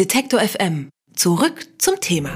Detektor FM. Zurück zum Thema.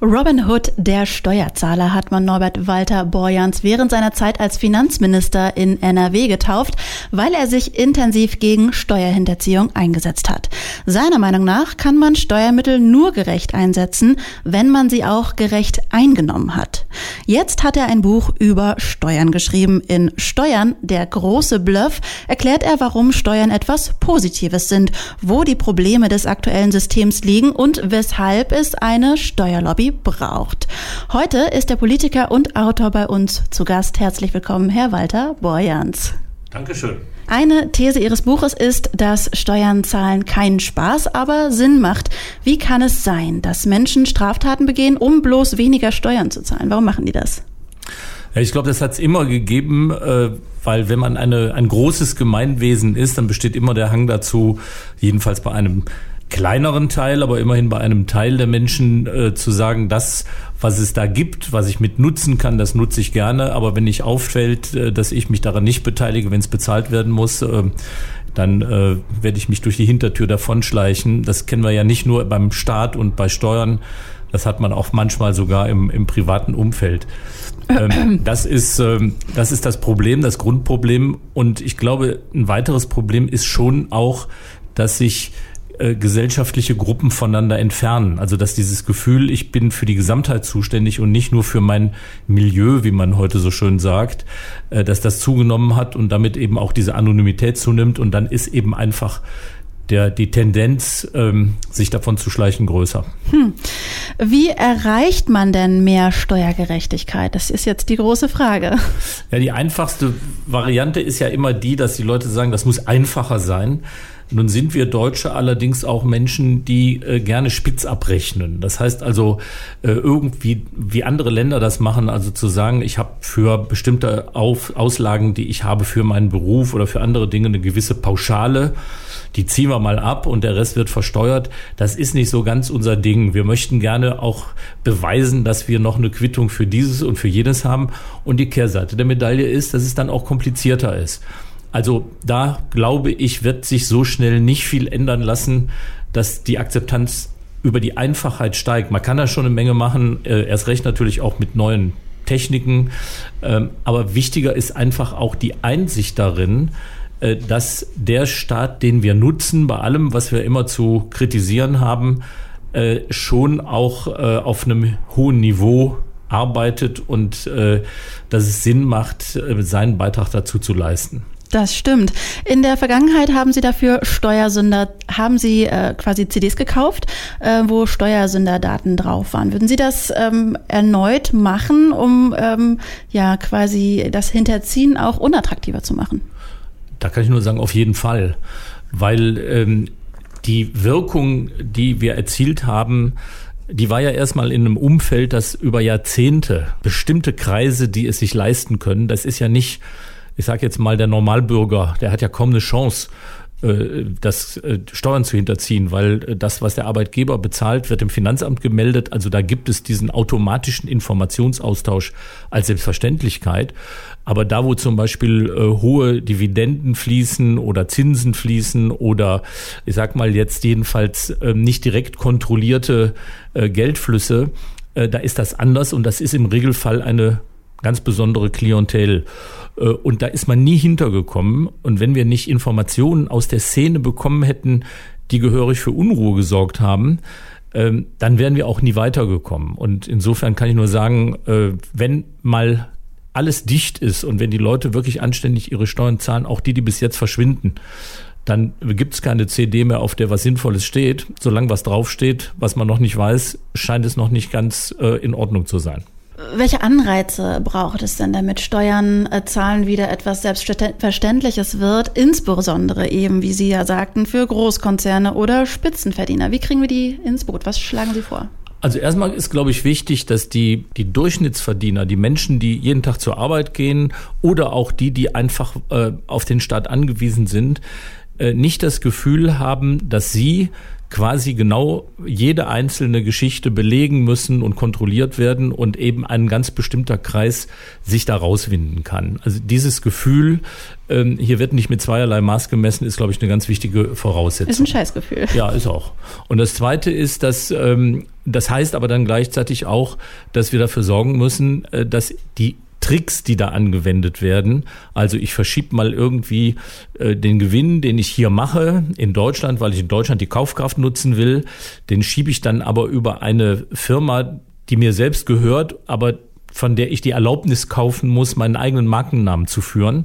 Robin Hood, der Steuerzahler, hat man Norbert Walter Borjans während seiner Zeit als Finanzminister in NRW getauft, weil er sich intensiv gegen Steuerhinterziehung eingesetzt hat. Seiner Meinung nach kann man Steuermittel nur gerecht einsetzen, wenn man sie auch gerecht eingenommen hat. Jetzt hat er ein Buch über Steuern geschrieben. In Steuern, der große Bluff, erklärt er, warum Steuern etwas Positives sind, wo die Probleme des aktuellen Systems liegen und weshalb es eine Steuerlobby braucht. Heute ist der Politiker und Autor bei uns zu Gast. Herzlich willkommen, Herr Walter Borjans. Dankeschön. Eine These Ihres Buches ist, dass Steuern zahlen keinen Spaß, aber Sinn macht. Wie kann es sein, dass Menschen Straftaten begehen, um bloß weniger Steuern zu zahlen? Warum machen die das? Ich glaube, das hat es immer gegeben, äh, weil wenn man eine, ein großes Gemeinwesen ist, dann besteht immer der Hang dazu, jedenfalls bei einem kleineren Teil, aber immerhin bei einem Teil der Menschen äh, zu sagen, das, was es da gibt, was ich mit nutzen kann, das nutze ich gerne. Aber wenn nicht auffällt, äh, dass ich mich daran nicht beteilige, wenn es bezahlt werden muss, äh, dann äh, werde ich mich durch die Hintertür davonschleichen. Das kennen wir ja nicht nur beim Staat und bei Steuern. Das hat man auch manchmal sogar im, im privaten Umfeld. Ähm, das, ist, ähm, das ist das Problem, das Grundproblem. Und ich glaube, ein weiteres Problem ist schon auch, dass sich äh, gesellschaftliche Gruppen voneinander entfernen. Also dass dieses Gefühl, ich bin für die Gesamtheit zuständig und nicht nur für mein Milieu, wie man heute so schön sagt, äh, dass das zugenommen hat und damit eben auch diese Anonymität zunimmt und dann ist eben einfach der, die Tendenz, ähm, sich davon zu schleichen, größer. Hm. Wie erreicht man denn mehr Steuergerechtigkeit? Das ist jetzt die große Frage. Ja, die einfachste Variante ist ja immer die, dass die Leute sagen, das muss einfacher sein. Nun sind wir Deutsche allerdings auch Menschen, die äh, gerne spitz abrechnen. Das heißt also äh, irgendwie, wie andere Länder das machen, also zu sagen, ich habe für bestimmte Auf Auslagen, die ich habe für meinen Beruf oder für andere Dinge eine gewisse Pauschale, die ziehen wir mal ab und der Rest wird versteuert. Das ist nicht so ganz unser Ding. Wir möchten gerne auch beweisen, dass wir noch eine Quittung für dieses und für jenes haben. Und die Kehrseite der Medaille ist, dass es dann auch komplizierter ist. Also da glaube ich, wird sich so schnell nicht viel ändern lassen, dass die Akzeptanz über die Einfachheit steigt. Man kann da schon eine Menge machen, äh, erst recht natürlich auch mit neuen Techniken. Ähm, aber wichtiger ist einfach auch die Einsicht darin, äh, dass der Staat, den wir nutzen, bei allem, was wir immer zu kritisieren haben, äh, schon auch auf einem hohen Niveau arbeitet und dass es Sinn macht, seinen Beitrag dazu zu leisten. Das stimmt. In der Vergangenheit haben Sie dafür Steuersünder, haben Sie äh, quasi CDs gekauft, äh, wo Steuersünderdaten drauf waren. Würden Sie das ähm, erneut machen, um ähm, ja quasi das Hinterziehen auch unattraktiver zu machen? Da kann ich nur sagen, auf jeden Fall. Weil ähm, die Wirkung, die wir erzielt haben, die war ja erstmal in einem Umfeld, das über Jahrzehnte bestimmte Kreise, die es sich leisten können, das ist ja nicht ich sage jetzt mal, der Normalbürger, der hat ja kaum eine Chance, äh, das äh, Steuern zu hinterziehen, weil äh, das, was der Arbeitgeber bezahlt, wird im Finanzamt gemeldet. Also da gibt es diesen automatischen Informationsaustausch als Selbstverständlichkeit. Aber da, wo zum Beispiel hohe Dividenden fließen oder Zinsen fließen oder ich sag mal jetzt jedenfalls äh, nicht direkt kontrollierte Geldflüsse, da ist das anders und das ist im Regelfall eine ganz besondere Klientel. Äh, und da ist man nie hintergekommen. Und wenn wir nicht Informationen aus der Szene bekommen hätten, die gehörig für Unruhe gesorgt haben, ähm, dann wären wir auch nie weitergekommen. Und insofern kann ich nur sagen, äh, wenn mal alles dicht ist und wenn die Leute wirklich anständig ihre Steuern zahlen, auch die, die bis jetzt verschwinden, dann gibt es keine CD mehr, auf der was Sinnvolles steht. Solange was draufsteht, was man noch nicht weiß, scheint es noch nicht ganz äh, in Ordnung zu sein. Welche Anreize braucht es denn, damit Steuern äh, zahlen wieder etwas Selbstverständliches wird, insbesondere eben, wie Sie ja sagten, für Großkonzerne oder Spitzenverdiener? Wie kriegen wir die ins Boot? Was schlagen Sie vor? Also erstmal ist, glaube ich, wichtig, dass die, die Durchschnittsverdiener, die Menschen, die jeden Tag zur Arbeit gehen oder auch die, die einfach äh, auf den Staat angewiesen sind, äh, nicht das Gefühl haben, dass sie quasi genau jede einzelne Geschichte belegen müssen und kontrolliert werden und eben ein ganz bestimmter Kreis sich da rauswinden kann. Also dieses Gefühl, ähm, hier wird nicht mit zweierlei Maß gemessen, ist, glaube ich, eine ganz wichtige Voraussetzung. Ist ein Scheißgefühl. Ja, ist auch. Und das Zweite ist, dass ähm, das heißt aber dann gleichzeitig auch, dass wir dafür sorgen müssen, äh, dass die Tricks, die da angewendet werden. Also ich verschiebe mal irgendwie äh, den Gewinn, den ich hier mache in Deutschland, weil ich in Deutschland die Kaufkraft nutzen will, den schiebe ich dann aber über eine Firma, die mir selbst gehört, aber von der ich die Erlaubnis kaufen muss, meinen eigenen Markennamen zu führen.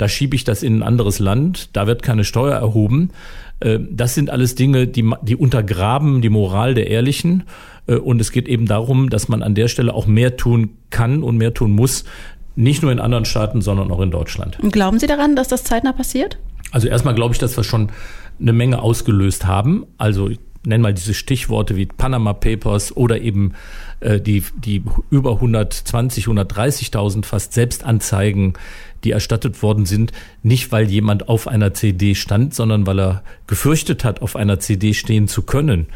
Da schiebe ich das in ein anderes Land, da wird keine Steuer erhoben. Äh, das sind alles Dinge, die, die untergraben die Moral der Ehrlichen. Äh, und es geht eben darum, dass man an der Stelle auch mehr tun kann und mehr tun muss. Nicht nur in anderen Staaten, sondern auch in Deutschland. Und glauben Sie daran, dass das zeitnah passiert? Also erstmal glaube ich, dass wir schon eine Menge ausgelöst haben. Also ich nenne mal diese Stichworte wie Panama Papers oder eben äh, die, die über 120, 130.000 fast Selbstanzeigen, die erstattet worden sind, nicht weil jemand auf einer CD stand, sondern weil er gefürchtet hat, auf einer CD stehen zu können.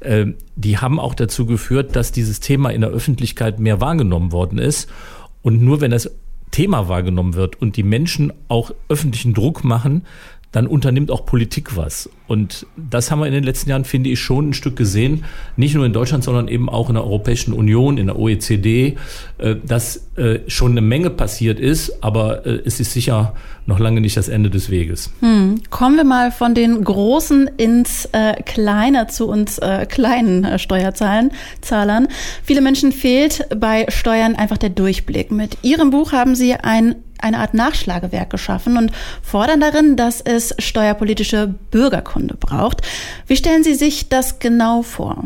Äh, die haben auch dazu geführt, dass dieses Thema in der Öffentlichkeit mehr wahrgenommen worden ist. Und nur wenn das Thema wahrgenommen wird und die Menschen auch öffentlichen Druck machen, dann unternimmt auch Politik was. Und das haben wir in den letzten Jahren, finde ich, schon ein Stück gesehen. Nicht nur in Deutschland, sondern eben auch in der Europäischen Union, in der OECD, äh, dass äh, schon eine Menge passiert ist, aber äh, es ist sicher noch lange nicht das Ende des Weges. Hm. Kommen wir mal von den Großen ins äh, Kleine zu uns äh, kleinen äh, Steuerzahlern. Zahlern. Viele Menschen fehlt bei Steuern einfach der Durchblick. Mit Ihrem Buch haben Sie ein eine Art Nachschlagewerk geschaffen und fordern darin, dass es steuerpolitische Bürgerkunde braucht. Wie stellen Sie sich das genau vor?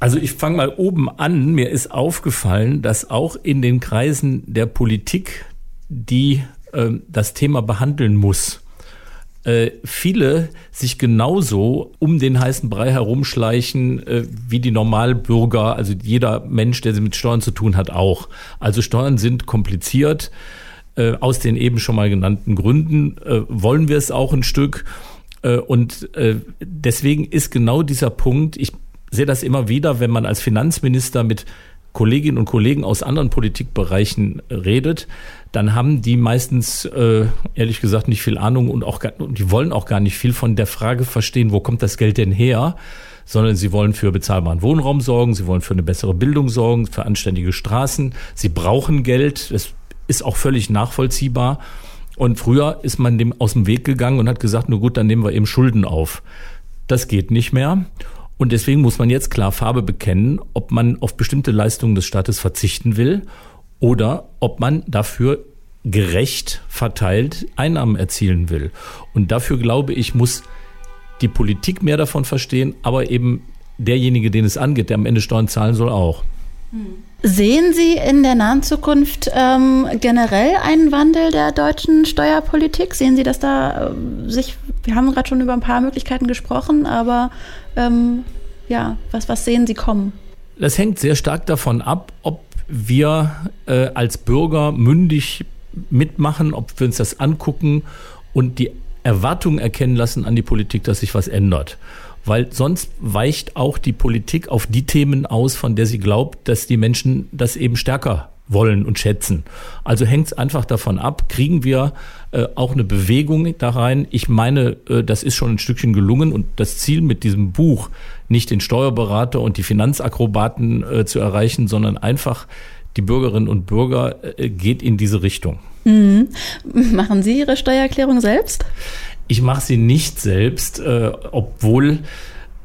Also ich fange mal oben an. Mir ist aufgefallen, dass auch in den Kreisen der Politik, die äh, das Thema behandeln muss, äh, viele sich genauso um den heißen Brei herumschleichen äh, wie die Normalbürger, also jeder Mensch, der mit Steuern zu tun hat, auch. Also Steuern sind kompliziert. Äh, aus den eben schon mal genannten Gründen wollen wir es auch ein Stück. Und deswegen ist genau dieser Punkt, ich sehe das immer wieder, wenn man als Finanzminister mit Kolleginnen und Kollegen aus anderen Politikbereichen redet, dann haben die meistens äh, ehrlich gesagt nicht viel Ahnung und auch und die wollen auch gar nicht viel von der Frage verstehen, wo kommt das Geld denn her? sondern sie wollen für bezahlbaren Wohnraum sorgen, sie wollen für eine bessere Bildung sorgen, für anständige Straßen, sie brauchen Geld, das ist auch völlig nachvollziehbar. Und früher ist man dem aus dem Weg gegangen und hat gesagt, nur gut, dann nehmen wir eben Schulden auf. Das geht nicht mehr. Und deswegen muss man jetzt klar Farbe bekennen, ob man auf bestimmte Leistungen des Staates verzichten will oder ob man dafür gerecht verteilt Einnahmen erzielen will. Und dafür glaube ich, muss die Politik mehr davon verstehen, aber eben derjenige, den es angeht, der am Ende Steuern zahlen soll, auch. Sehen Sie in der nahen Zukunft ähm, generell einen Wandel der deutschen Steuerpolitik? Sehen Sie, dass da äh, sich, wir haben gerade schon über ein paar Möglichkeiten gesprochen, aber ähm, ja, was, was sehen Sie kommen? Das hängt sehr stark davon ab, ob wir äh, als Bürger mündig mitmachen, ob wir uns das angucken und die Erwartungen erkennen lassen an die Politik, dass sich was ändert. Weil sonst weicht auch die Politik auf die Themen aus, von der sie glaubt, dass die Menschen das eben stärker wollen und schätzen. Also hängt es einfach davon ab, kriegen wir äh, auch eine Bewegung da rein. Ich meine, äh, das ist schon ein Stückchen gelungen und das Ziel mit diesem Buch, nicht den Steuerberater und die Finanzakrobaten äh, zu erreichen, sondern einfach die Bürgerinnen und Bürger äh, geht in diese Richtung. Mhm. Machen Sie Ihre Steuererklärung selbst? Ich mache sie nicht selbst, äh, obwohl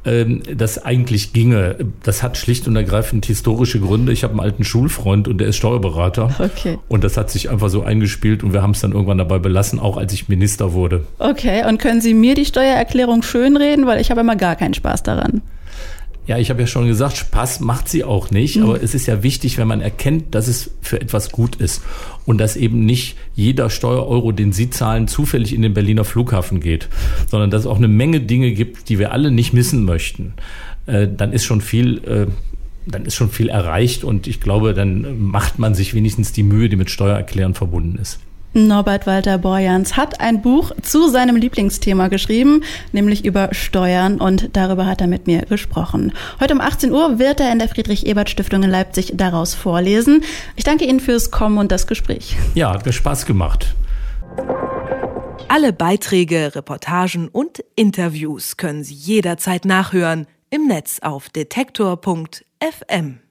ähm, das eigentlich ginge. Das hat schlicht und ergreifend historische Gründe. Ich habe einen alten Schulfreund und der ist Steuerberater. Okay. Und das hat sich einfach so eingespielt und wir haben es dann irgendwann dabei belassen, auch als ich Minister wurde. Okay, und können Sie mir die Steuererklärung schönreden, weil ich habe immer gar keinen Spaß daran. Ja, ich habe ja schon gesagt, Spaß macht sie auch nicht, mhm. aber es ist ja wichtig, wenn man erkennt, dass es für etwas gut ist und dass eben nicht jeder Steuereuro, den Sie zahlen, zufällig in den Berliner Flughafen geht, sondern dass es auch eine Menge Dinge gibt, die wir alle nicht missen möchten. Äh, dann ist schon viel äh, dann ist schon viel erreicht und ich glaube, dann macht man sich wenigstens die Mühe, die mit Steuererklären verbunden ist. Norbert Walter Borjans hat ein Buch zu seinem Lieblingsthema geschrieben, nämlich über Steuern und darüber hat er mit mir gesprochen. Heute um 18 Uhr wird er in der Friedrich-Ebert-Stiftung in Leipzig daraus vorlesen. Ich danke Ihnen fürs Kommen und das Gespräch. Ja, hat mir Spaß gemacht. Alle Beiträge, Reportagen und Interviews können Sie jederzeit nachhören im Netz auf detektor.fm.